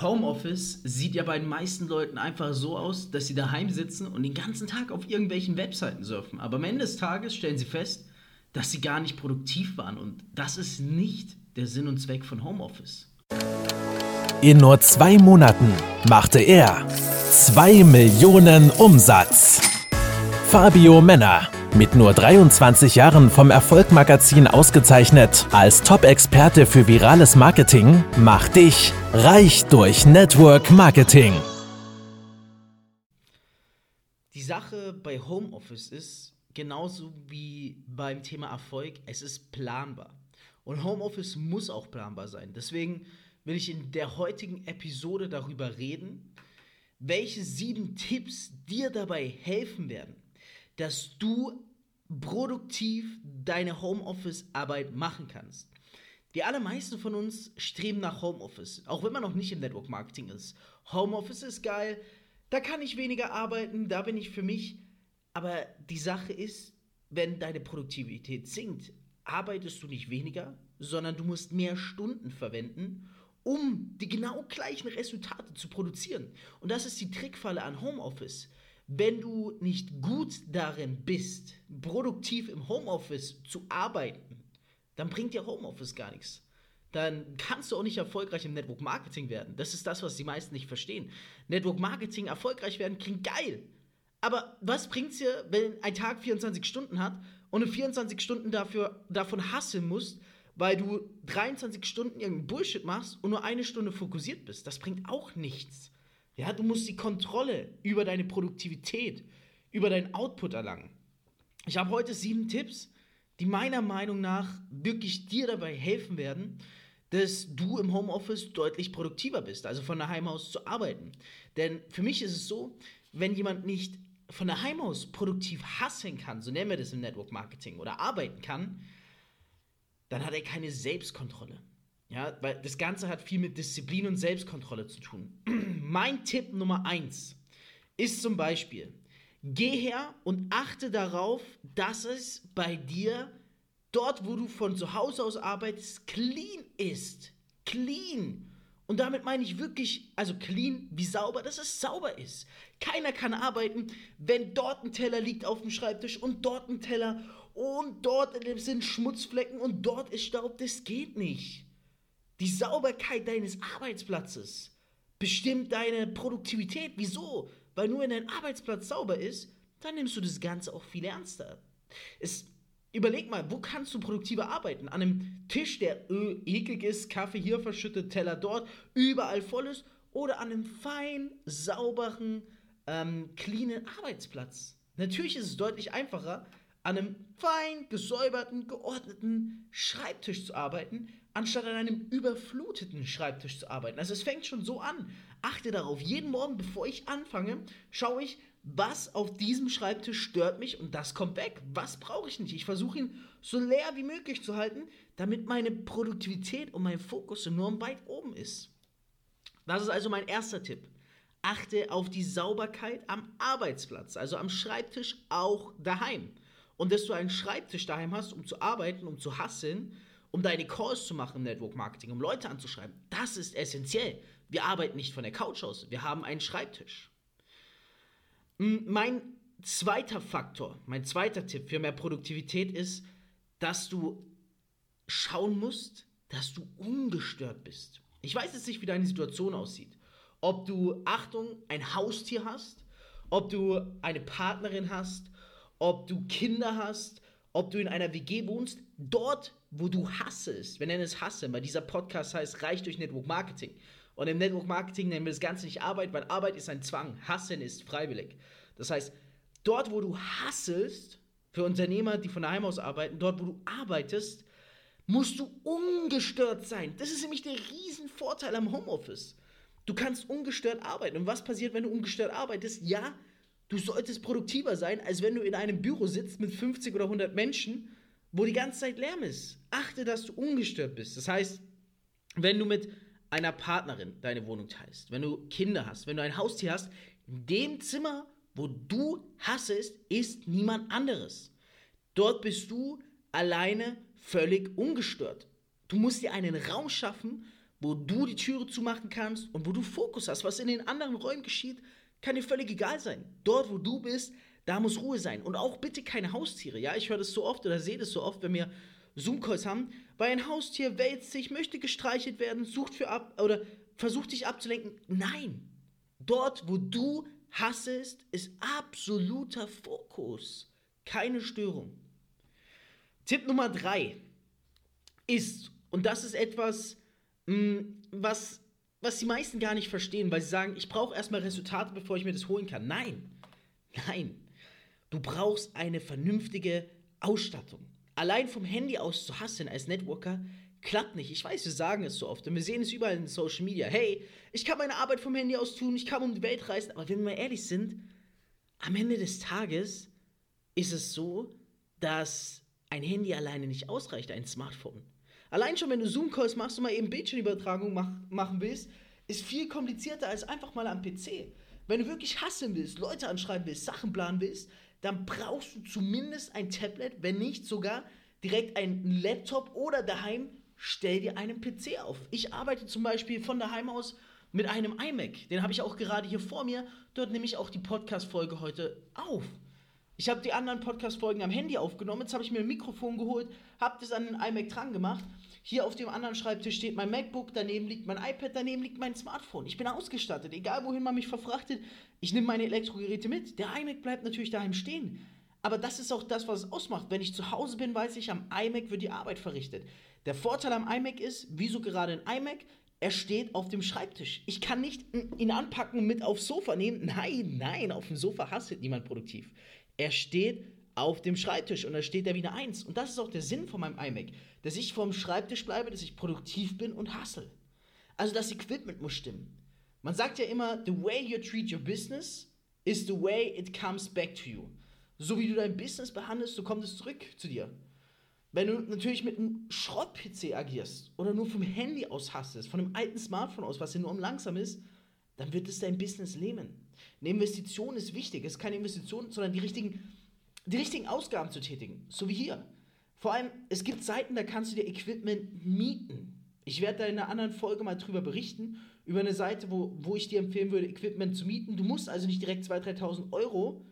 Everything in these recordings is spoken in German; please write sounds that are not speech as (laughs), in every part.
Homeoffice sieht ja bei den meisten Leuten einfach so aus, dass sie daheim sitzen und den ganzen Tag auf irgendwelchen Webseiten surfen. Aber am Ende des Tages stellen sie fest, dass sie gar nicht produktiv waren. Und das ist nicht der Sinn und Zweck von Homeoffice. In nur zwei Monaten machte er 2 Millionen Umsatz. Fabio Männer mit nur 23 Jahren vom Erfolgmagazin ausgezeichnet als Top-Experte für virales Marketing, macht dich reich durch Network Marketing. Die Sache bei Homeoffice ist, genauso wie beim Thema Erfolg, es ist planbar. Und Homeoffice muss auch planbar sein. Deswegen will ich in der heutigen Episode darüber reden, welche sieben Tipps dir dabei helfen werden, dass du produktiv deine Homeoffice-Arbeit machen kannst. Die allermeisten von uns streben nach Homeoffice, auch wenn man noch nicht im Network Marketing ist. Homeoffice ist geil, da kann ich weniger arbeiten, da bin ich für mich. Aber die Sache ist, wenn deine Produktivität sinkt, arbeitest du nicht weniger, sondern du musst mehr Stunden verwenden, um die genau gleichen Resultate zu produzieren. Und das ist die Trickfalle an Homeoffice wenn du nicht gut darin bist, produktiv im Homeoffice zu arbeiten, dann bringt dir Homeoffice gar nichts. Dann kannst du auch nicht erfolgreich im Network Marketing werden. Das ist das, was die meisten nicht verstehen. Network Marketing erfolgreich werden klingt geil. Aber was bringt es dir, wenn ein Tag 24 Stunden hat und du 24 Stunden dafür, davon hasseln musst, weil du 23 Stunden irgendeinen Bullshit machst und nur eine Stunde fokussiert bist? Das bringt auch nichts. Ja, du musst die Kontrolle über deine Produktivität, über deinen Output erlangen. Ich habe heute sieben Tipps, die meiner Meinung nach wirklich dir dabei helfen werden, dass du im Homeoffice deutlich produktiver bist, also von daheim aus zu arbeiten. Denn für mich ist es so, wenn jemand nicht von daheim aus produktiv hasseln kann, so nennen wir das im Network Marketing, oder arbeiten kann, dann hat er keine Selbstkontrolle. Ja, weil das Ganze hat viel mit Disziplin und Selbstkontrolle zu tun. (clears throat) mein Tipp Nummer eins ist zum Beispiel, geh her und achte darauf, dass es bei dir dort, wo du von zu Hause aus arbeitest, clean ist. Clean. Und damit meine ich wirklich, also clean wie sauber, dass es sauber ist. Keiner kann arbeiten, wenn dort ein Teller liegt auf dem Schreibtisch und dort ein Teller und dort sind Schmutzflecken und dort ist Staub. Das geht nicht. Die Sauberkeit deines Arbeitsplatzes bestimmt deine Produktivität. Wieso? Weil nur wenn dein Arbeitsplatz sauber ist, dann nimmst du das Ganze auch viel ernster. Es, überleg mal, wo kannst du produktiver arbeiten? An einem Tisch, der öh, eklig ist, Kaffee hier verschüttet, Teller dort, überall voll ist, oder an einem fein, sauberen, ähm, cleanen Arbeitsplatz. Natürlich ist es deutlich einfacher, an einem fein gesäuberten, geordneten Schreibtisch zu arbeiten, anstatt an einem überfluteten Schreibtisch zu arbeiten. Also es fängt schon so an. Achte darauf, jeden Morgen, bevor ich anfange, schaue ich, was auf diesem Schreibtisch stört mich und das kommt weg. Was brauche ich nicht? Ich versuche ihn so leer wie möglich zu halten, damit meine Produktivität und mein Fokus enorm weit oben ist. Das ist also mein erster Tipp. Achte auf die Sauberkeit am Arbeitsplatz, also am Schreibtisch, auch daheim. Und dass du einen Schreibtisch daheim hast, um zu arbeiten, um zu hasseln, um deine Calls zu machen im Network Marketing, um Leute anzuschreiben. Das ist essentiell. Wir arbeiten nicht von der Couch aus, wir haben einen Schreibtisch. Mein zweiter Faktor, mein zweiter Tipp für mehr Produktivität ist, dass du schauen musst, dass du ungestört bist. Ich weiß jetzt nicht, wie deine Situation aussieht. Ob du, Achtung, ein Haustier hast, ob du eine Partnerin hast, ob du Kinder hast, ob du in einer WG wohnst, dort, wo du hassest, wir nennen es Hasse, weil dieser Podcast heißt Reich durch Network Marketing. Und im Network Marketing nennen wir das Ganze nicht Arbeit, weil Arbeit ist ein Zwang, Hassen ist freiwillig. Das heißt, dort, wo du hassest, für Unternehmer, die von daheim aus arbeiten, dort, wo du arbeitest, musst du ungestört sein. Das ist nämlich der Riesenvorteil am Homeoffice. Du kannst ungestört arbeiten. Und was passiert, wenn du ungestört arbeitest? Ja, Du solltest produktiver sein, als wenn du in einem Büro sitzt mit 50 oder 100 Menschen, wo die ganze Zeit Lärm ist. Achte, dass du ungestört bist. Das heißt, wenn du mit einer Partnerin deine Wohnung teilst, wenn du Kinder hast, wenn du ein Haustier hast, in dem Zimmer, wo du hassest, ist niemand anderes. Dort bist du alleine völlig ungestört. Du musst dir einen Raum schaffen, wo du die Türe zumachen kannst und wo du Fokus hast. Was in den anderen Räumen geschieht, kann dir völlig egal sein. Dort, wo du bist, da muss Ruhe sein. Und auch bitte keine Haustiere. Ja, ich höre das so oft oder sehe das so oft, wenn wir Zoom-Calls haben, weil ein Haustier wälzt sich, möchte gestreichelt werden, sucht für ab oder versucht dich abzulenken. Nein. Dort, wo du hassest, ist absoluter Fokus. Keine Störung. Tipp Nummer drei ist, und das ist etwas, mh, mm, was, was die meisten gar nicht verstehen, weil sie sagen, ich brauche erstmal Resultate, bevor ich mir das holen kann. Nein, nein. Du brauchst eine vernünftige Ausstattung. Allein vom Handy aus zu hasseln als Networker klappt nicht. Ich weiß, wir sagen es so oft und wir sehen es überall in Social Media. Hey, ich kann meine Arbeit vom Handy aus tun, ich kann um die Welt reisen, aber wenn wir mal ehrlich sind, am Ende des Tages ist es so, dass ein Handy alleine nicht ausreicht, ein Smartphone. Allein schon, wenn du Zoom-Calls machst und mal eben Bildschirmübertragung mach, machen willst, ist viel komplizierter als einfach mal am PC. Wenn du wirklich hassen willst, Leute anschreiben willst, Sachen planen willst, dann brauchst du zumindest ein Tablet, wenn nicht sogar direkt einen Laptop oder daheim stell dir einen PC auf. Ich arbeite zum Beispiel von daheim aus mit einem iMac. Den habe ich auch gerade hier vor mir. Dort nehme ich auch die Podcast-Folge heute auf. Ich habe die anderen Podcast-Folgen am Handy aufgenommen. Jetzt habe ich mir ein Mikrofon geholt, habe das an den iMac dran gemacht. Hier auf dem anderen Schreibtisch steht mein MacBook, daneben liegt mein iPad, daneben liegt mein Smartphone. Ich bin ausgestattet, egal wohin man mich verfrachtet. Ich nehme meine Elektrogeräte mit. Der iMac bleibt natürlich daheim stehen. Aber das ist auch das, was es ausmacht. Wenn ich zu Hause bin, weiß ich, am iMac wird die Arbeit verrichtet. Der Vorteil am iMac ist, wieso gerade ein iMac? Er steht auf dem Schreibtisch. Ich kann nicht ihn anpacken und mit aufs Sofa nehmen. Nein, nein, auf dem Sofa hasselt niemand produktiv. Er steht auf dem Schreibtisch und da steht er wie eine Eins. Und das ist auch der Sinn von meinem iMac, dass ich vorm Schreibtisch bleibe, dass ich produktiv bin und hassel. Also das Equipment muss stimmen. Man sagt ja immer, the way you treat your business is the way it comes back to you. So wie du dein Business behandelst, so kommt es zurück zu dir. Wenn du natürlich mit einem Schrott-PC agierst oder nur vom Handy aus hastest, von einem alten Smartphone aus, was enorm langsam ist, dann wird es dein Business lähmen. Eine Investition ist wichtig. Es ist keine Investition, sondern die richtigen, die richtigen Ausgaben zu tätigen. So wie hier. Vor allem, es gibt Seiten, da kannst du dir Equipment mieten. Ich werde da in einer anderen Folge mal drüber berichten, über eine Seite, wo, wo ich dir empfehlen würde, Equipment zu mieten. Du musst also nicht direkt 2.000, 3.000 Euro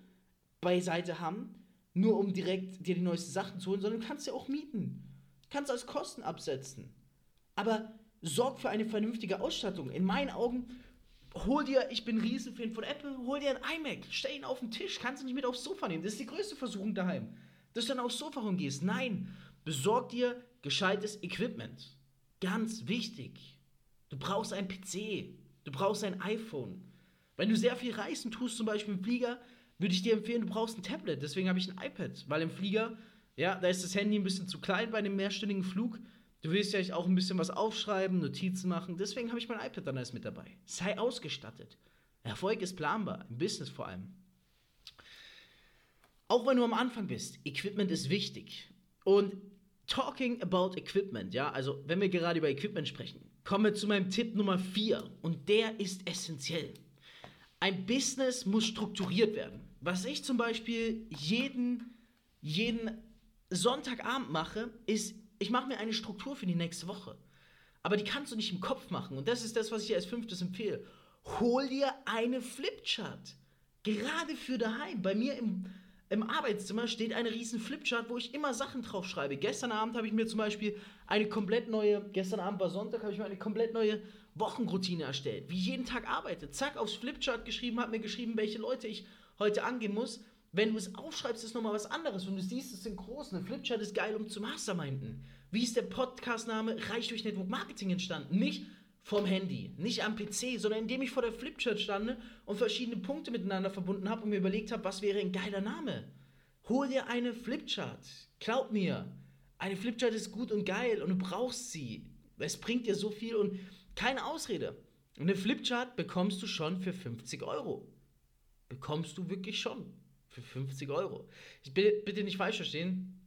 beiseite haben, nur um direkt dir die neuesten Sachen zu holen, sondern du kannst ja auch mieten. Du kannst als Kosten absetzen. Aber sorg für eine vernünftige Ausstattung. In meinen Augen hol dir, ich bin Riesenfan von Apple, hol dir ein iMac, stell ihn auf den Tisch, kannst du nicht mit aufs Sofa nehmen. Das ist die größte Versuchung daheim. Dass du dann aufs Sofa rumgehst. Nein, besorg dir gescheites Equipment. Ganz wichtig. Du brauchst ein PC, du brauchst ein iPhone. Wenn du sehr viel reisen tust, zum Beispiel im Flieger, würde ich dir empfehlen, du brauchst ein Tablet. Deswegen habe ich ein iPad, weil im Flieger, ja, da ist das Handy ein bisschen zu klein bei einem mehrstündigen Flug. Du willst ja auch ein bisschen was aufschreiben, Notizen machen. Deswegen habe ich mein iPad dann erst mit dabei. Sei ausgestattet. Erfolg ist planbar, im Business vor allem. Auch wenn du am Anfang bist, Equipment ist wichtig. Und talking about Equipment, ja, also wenn wir gerade über Equipment sprechen, kommen wir zu meinem Tipp Nummer 4 und der ist essentiell. Ein Business muss strukturiert werden. Was ich zum Beispiel jeden, jeden Sonntagabend mache, ist ich mache mir eine Struktur für die nächste Woche. Aber die kannst du nicht im Kopf machen. Und das ist das, was ich dir als fünftes empfehle. Hol dir eine Flipchart. Gerade für daheim. Bei mir im, im Arbeitszimmer steht eine riesen Flipchart, wo ich immer Sachen drauf schreibe. Gestern Abend habe ich mir zum Beispiel eine komplett neue, gestern Abend war Sonntag, habe ich mir eine komplett neue Wochenroutine erstellt. Wie ich jeden Tag arbeite. Zack, aufs Flipchart geschrieben, habe mir geschrieben, welche Leute ich heute angehen muss. Wenn du es aufschreibst, ist nochmal was anderes. Wenn du siehst, es sind groß. Eine Flipchart ist geil, um zu masterminden. Wie ist der Podcastname Reich durch Network Marketing entstanden? Nicht vom Handy, nicht am PC, sondern indem ich vor der Flipchart stande und verschiedene Punkte miteinander verbunden habe und mir überlegt habe, was wäre ein geiler Name. Hol dir eine Flipchart. Glaub mir, eine Flipchart ist gut und geil und du brauchst sie. Es bringt dir so viel und keine Ausrede. Eine Flipchart bekommst du schon für 50 Euro. Bekommst du wirklich schon. Für 50 Euro. Ich bitte, bitte nicht falsch verstehen.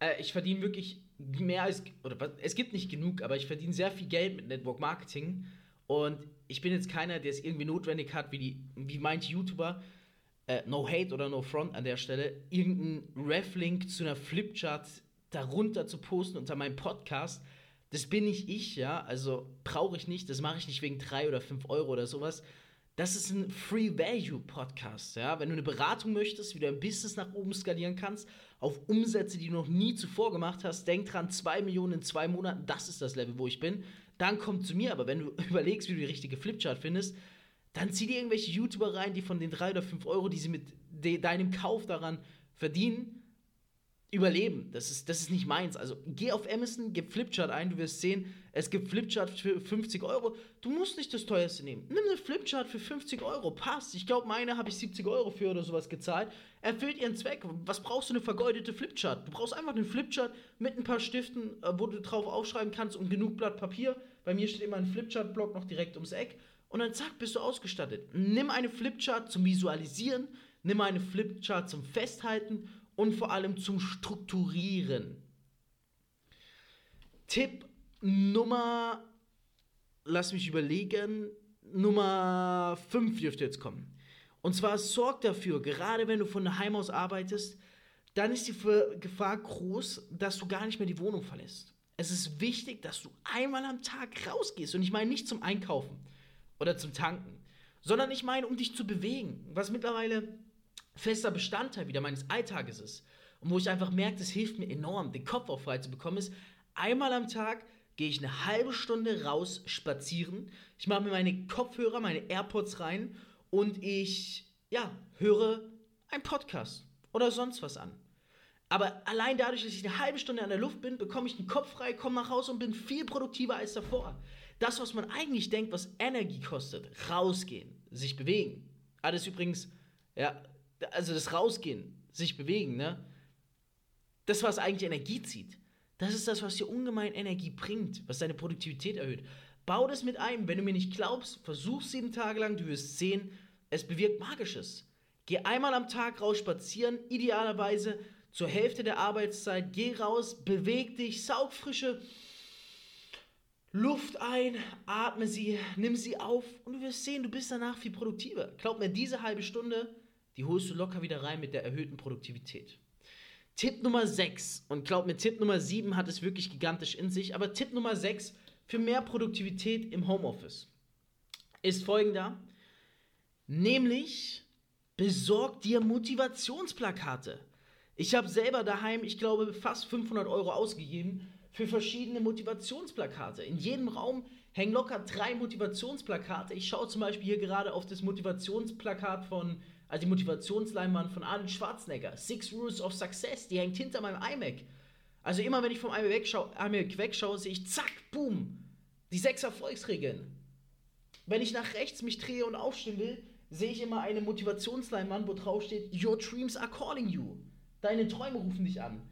Äh, ich verdiene wirklich mehr als, oder es gibt nicht genug, aber ich verdiene sehr viel Geld mit Network Marketing. Und ich bin jetzt keiner, der es irgendwie notwendig hat, wie, die, wie manche YouTuber, äh, no hate oder no front an der Stelle, irgendeinen Ref-Link zu einer Flipchart darunter zu posten unter meinem Podcast. Das bin nicht ich, ja. Also brauche ich nicht. Das mache ich nicht wegen drei oder fünf Euro oder sowas. Das ist ein Free Value Podcast, ja. Wenn du eine Beratung möchtest, wie du ein Business nach oben skalieren kannst, auf Umsätze, die du noch nie zuvor gemacht hast, denk dran, zwei Millionen in zwei Monaten, das ist das Level, wo ich bin. Dann komm zu mir. Aber wenn du (laughs) überlegst, wie du die richtige Flipchart findest, dann zieh dir irgendwelche YouTuber rein, die von den drei oder fünf Euro, die sie mit de deinem Kauf daran verdienen, überleben. Das ist, das ist nicht meins. Also geh auf Amazon, gib Flipchart ein, du wirst sehen, es gibt Flipchart für 50 Euro. Du musst nicht das teuerste nehmen. Nimm eine Flipchart für 50 Euro, passt. Ich glaube, meine habe ich 70 Euro für oder sowas gezahlt. Erfüllt ihren Zweck. Was brauchst du eine vergeudete Flipchart? Du brauchst einfach eine Flipchart mit ein paar Stiften, äh, wo du drauf aufschreiben kannst und genug Blatt Papier. Bei mir steht immer ein Flipchart-Block noch direkt ums Eck. Und dann zack, bist du ausgestattet. Nimm eine Flipchart zum Visualisieren, nimm eine Flipchart zum Festhalten und vor allem zum Strukturieren. Tipp Nummer, lass mich überlegen, Nummer 5 dürfte jetzt kommen. Und zwar sorg dafür, gerade wenn du von daheim aus arbeitest, dann ist die Gefahr groß, dass du gar nicht mehr die Wohnung verlässt. Es ist wichtig, dass du einmal am Tag rausgehst. Und ich meine nicht zum Einkaufen oder zum Tanken, sondern ich meine, um dich zu bewegen, was mittlerweile fester Bestandteil wieder meines Alltages ist und wo ich einfach merke, das hilft mir enorm, den Kopf auch frei zu bekommen, ist, einmal am Tag gehe ich eine halbe Stunde raus spazieren. Ich mache mir meine Kopfhörer, meine AirPods rein und ich, ja, höre einen Podcast oder sonst was an. Aber allein dadurch, dass ich eine halbe Stunde an der Luft bin, bekomme ich den Kopf frei, komme nach Hause und bin viel produktiver als davor. Das, was man eigentlich denkt, was Energie kostet, rausgehen, sich bewegen. Alles übrigens, ja, also das Rausgehen, sich bewegen, ne? Das, was eigentlich Energie zieht. Das ist das, was dir ungemein Energie bringt, was deine Produktivität erhöht. Bau das mit ein. Wenn du mir nicht glaubst, versuch sieben Tage lang, du wirst sehen, es bewirkt Magisches. Geh einmal am Tag raus spazieren, idealerweise zur Hälfte der Arbeitszeit. Geh raus, beweg dich, saug frische Luft ein, atme sie, nimm sie auf und du wirst sehen, du bist danach viel produktiver. Glaub mir, diese halbe Stunde die holst du locker wieder rein mit der erhöhten Produktivität. Tipp Nummer 6, und glaub mir, Tipp Nummer 7 hat es wirklich gigantisch in sich, aber Tipp Nummer 6 für mehr Produktivität im Homeoffice ist folgender, nämlich besorg dir Motivationsplakate. Ich habe selber daheim, ich glaube, fast 500 Euro ausgegeben für verschiedene Motivationsplakate. In jedem Raum hängen locker drei Motivationsplakate. Ich schaue zum Beispiel hier gerade auf das Motivationsplakat von also die Motivationsleinwand von Arnold Schwarzenegger. Six Rules of Success, die hängt hinter meinem iMac. Also immer wenn ich vom iMac wegschaue, iMac wegschaue sehe ich, zack, boom, die sechs Erfolgsregeln. Wenn ich nach rechts mich drehe und aufstehen will, sehe ich immer eine Motivationsleinwand, wo drauf steht, Your dreams are calling you. Deine Träume rufen dich an.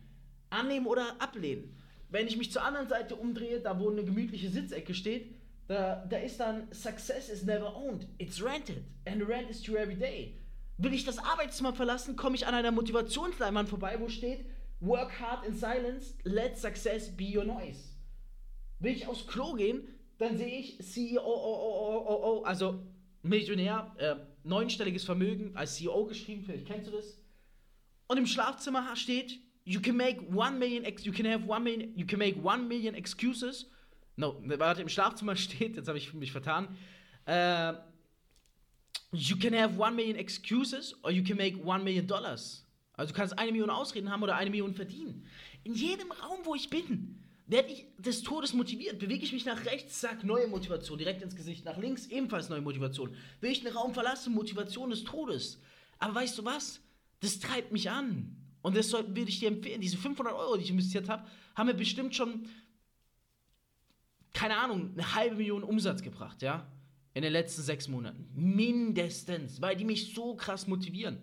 Annehmen oder ablehnen. Wenn ich mich zur anderen Seite umdrehe, da wo eine gemütliche Sitzecke steht, da, da ist dann Success is never owned, it's rented and the rent is due every day. Will ich das Arbeitszimmer verlassen, komme ich an einer Motivationsleinwand vorbei, wo steht Work hard in silence, let success be your noise. Will ich aufs Klo gehen, dann sehe ich CEO, also Millionär, äh, neunstelliges Vermögen als CEO geschrieben, vielleicht kennst du das. Und im Schlafzimmer steht, you can make one million, you can have one million, you can make one million excuses. No, warte, im Schlafzimmer (laughs) steht, jetzt habe ich mich vertan. Äh, You can have one million excuses or you can make one million dollars. Also du kannst eine Million Ausreden haben oder eine Million verdienen. In jedem Raum, wo ich bin, werde ich des Todes motiviert. Bewege ich mich nach rechts, zack, neue Motivation, direkt ins Gesicht. Nach links ebenfalls neue Motivation. Will ich einen Raum verlassen, Motivation des Todes. Aber weißt du was? Das treibt mich an. Und das würde ich dir empfehlen. Diese 500 Euro, die ich investiert habe, haben mir bestimmt schon, keine Ahnung, eine halbe Million Umsatz gebracht, ja? In den letzten sechs Monaten. Mindestens, weil die mich so krass motivieren.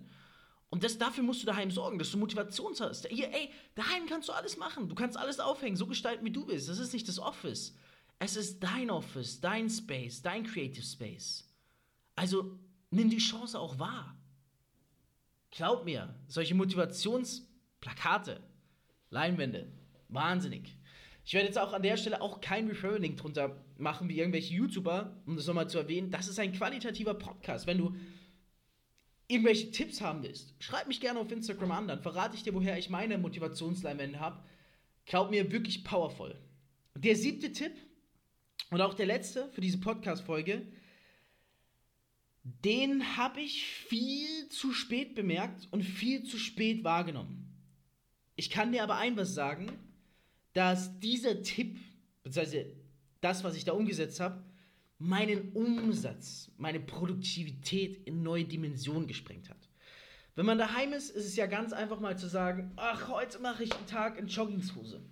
Und das, dafür musst du daheim sorgen, dass du Motivation hast. Hier, ey, daheim kannst du alles machen. Du kannst alles aufhängen, so gestalten, wie du bist. Das ist nicht das Office. Es ist dein Office, dein Space, dein Creative Space. Also nimm die Chance auch wahr. Glaub mir, solche Motivationsplakate, Leinwände, wahnsinnig. Ich werde jetzt auch an der Stelle auch kein Referral-Link drunter machen wie irgendwelche YouTuber, um das nochmal zu erwähnen. Das ist ein qualitativer Podcast. Wenn du irgendwelche Tipps haben willst, schreib mich gerne auf Instagram an, dann verrate ich dir, woher ich meine Motivationsleinwände habe. Glaub mir, wirklich powerful. der siebte Tipp und auch der letzte für diese Podcast-Folge, den habe ich viel zu spät bemerkt und viel zu spät wahrgenommen. Ich kann dir aber ein was sagen, dass dieser Tipp, beziehungsweise das, was ich da umgesetzt habe, meinen Umsatz, meine Produktivität in neue Dimensionen gesprengt hat. Wenn man daheim ist, ist es ja ganz einfach mal zu sagen, ach, heute mache ich einen Tag in Joggingshose.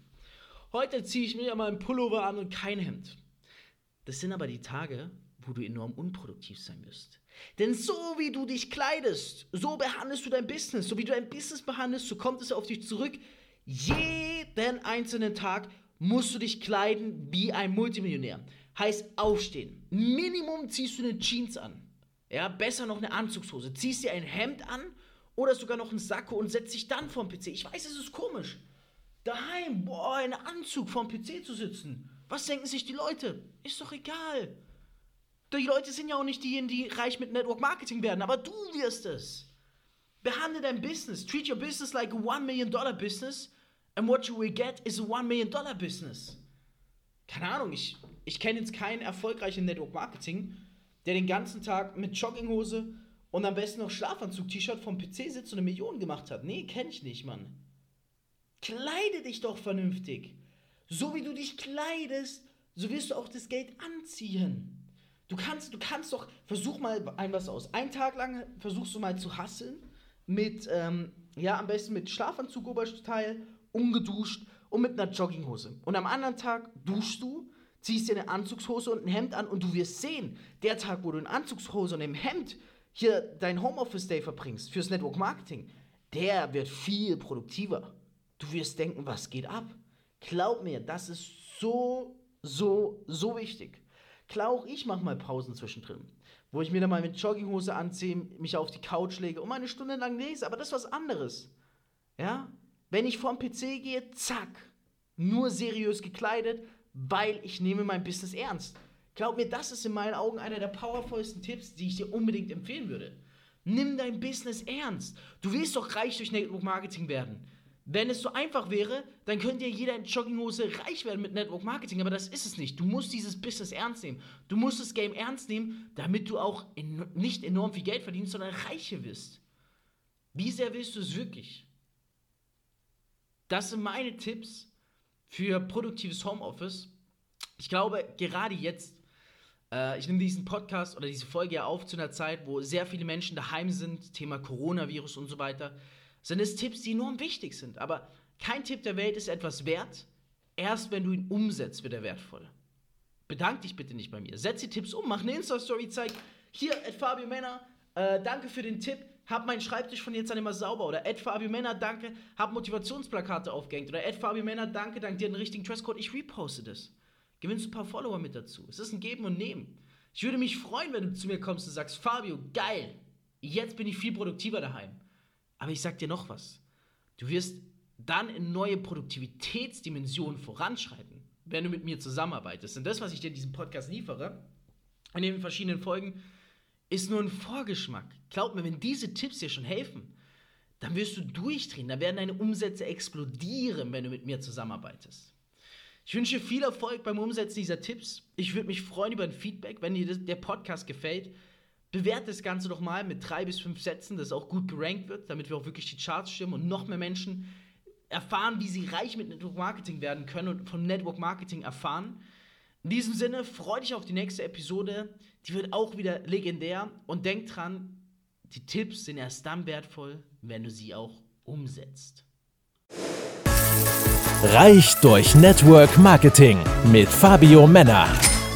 Heute ziehe ich mir mal einen Pullover an und kein Hemd. Das sind aber die Tage, wo du enorm unproduktiv sein wirst. Denn so wie du dich kleidest, so behandelst du dein Business. So wie du dein Business behandelst, so kommt es auf dich zurück. Jeden einzelnen Tag musst du dich kleiden wie ein Multimillionär. Heißt aufstehen. Minimum ziehst du eine Jeans an. Ja, besser noch eine Anzugshose. Ziehst dir ein Hemd an oder sogar noch einen Sakko und setzt dich dann vorm PC. Ich weiß, es ist komisch. Daheim, boah, in Anzug vorm PC zu sitzen. Was denken sich die Leute? Ist doch egal. Die Leute sind ja auch nicht diejenigen, die reich mit Network Marketing werden, aber du wirst es. Behandle dein Business. Treat your business like a one million dollar business and what you will get is a one million dollar business. Keine Ahnung, ich, ich kenne jetzt keinen erfolgreichen Network Marketing, der den ganzen Tag mit Jogginghose und am besten noch Schlafanzug-T-Shirt vom PC sitzt und eine Million gemacht hat. Nee, kenne ich nicht, Mann. Kleide dich doch vernünftig. So wie du dich kleidest, so wirst du auch das Geld anziehen. Du kannst, du kannst doch, versuch mal ein was aus. Einen Tag lang versuchst du mal zu hasseln mit, ähm, ja, am besten mit Schlafanzug, Oberteil, ungeduscht und mit einer Jogginghose. Und am anderen Tag duschst du, ziehst dir eine Anzugshose und ein Hemd an und du wirst sehen, der Tag, wo du in Anzugshose und im Hemd hier dein Homeoffice-Day verbringst fürs Network Marketing, der wird viel produktiver. Du wirst denken, was geht ab? Glaub mir, das ist so, so, so wichtig. Klar, auch ich mache mal Pausen zwischendrin, wo ich mir dann mal mit Jogginghose anziehe, mich auf die Couch lege und mal eine Stunde lang lese, aber das ist was anderes. Ja? Wenn ich vorm PC gehe, zack, nur seriös gekleidet, weil ich nehme mein Business ernst. Glaub mir, das ist in meinen Augen einer der powervollsten Tipps, die ich dir unbedingt empfehlen würde. Nimm dein Business ernst. Du willst doch reich durch Network Marketing werden. Wenn es so einfach wäre, dann könnte ja jeder in Jogginghose reich werden mit Network Marketing, aber das ist es nicht. Du musst dieses Business ernst nehmen. Du musst das Game ernst nehmen, damit du auch in, nicht enorm viel Geld verdienst, sondern reiche wirst. Wie sehr willst du es wirklich? Das sind meine Tipps für produktives Homeoffice. Ich glaube, gerade jetzt, äh, ich nehme diesen Podcast oder diese Folge ja auf zu einer Zeit, wo sehr viele Menschen daheim sind, Thema Coronavirus und so weiter sind es Tipps, die enorm wichtig sind. Aber kein Tipp der Welt ist etwas wert, erst wenn du ihn umsetzt, wird er wertvoll. Bedank dich bitte nicht bei mir. Setz die Tipps um, mach eine Insta-Story, zeig hier, Ed Fabio Männer, äh, danke für den Tipp, hab meinen Schreibtisch von jetzt an immer sauber. Oder Ed Fabio Männer, danke, hab Motivationsplakate aufgehängt. Oder Ed Fabio Männer, danke, dank dir einen richtigen Dresscode, ich reposte das. Gewinnst ein paar Follower mit dazu. Es ist ein Geben und Nehmen. Ich würde mich freuen, wenn du zu mir kommst und sagst, Fabio, geil, jetzt bin ich viel produktiver daheim. Aber ich sag dir noch was. Du wirst dann in neue Produktivitätsdimensionen voranschreiten, wenn du mit mir zusammenarbeitest. Und das, was ich dir in diesem Podcast liefere, in den verschiedenen Folgen, ist nur ein Vorgeschmack. Glaub mir, wenn diese Tipps dir schon helfen, dann wirst du durchdrehen, dann werden deine Umsätze explodieren, wenn du mit mir zusammenarbeitest. Ich wünsche viel Erfolg beim Umsetzen dieser Tipps. Ich würde mich freuen über ein Feedback, wenn dir der Podcast gefällt. Bewerte das Ganze doch mal mit drei bis fünf Sätzen, dass es auch gut gerankt wird, damit wir auch wirklich die Charts stimmen und noch mehr Menschen erfahren, wie sie reich mit Network Marketing werden können und von Network Marketing erfahren. In diesem Sinne, freue dich auf die nächste Episode. Die wird auch wieder legendär. Und denk dran, die Tipps sind erst dann wertvoll, wenn du sie auch umsetzt. Reich durch Network Marketing mit Fabio Männer.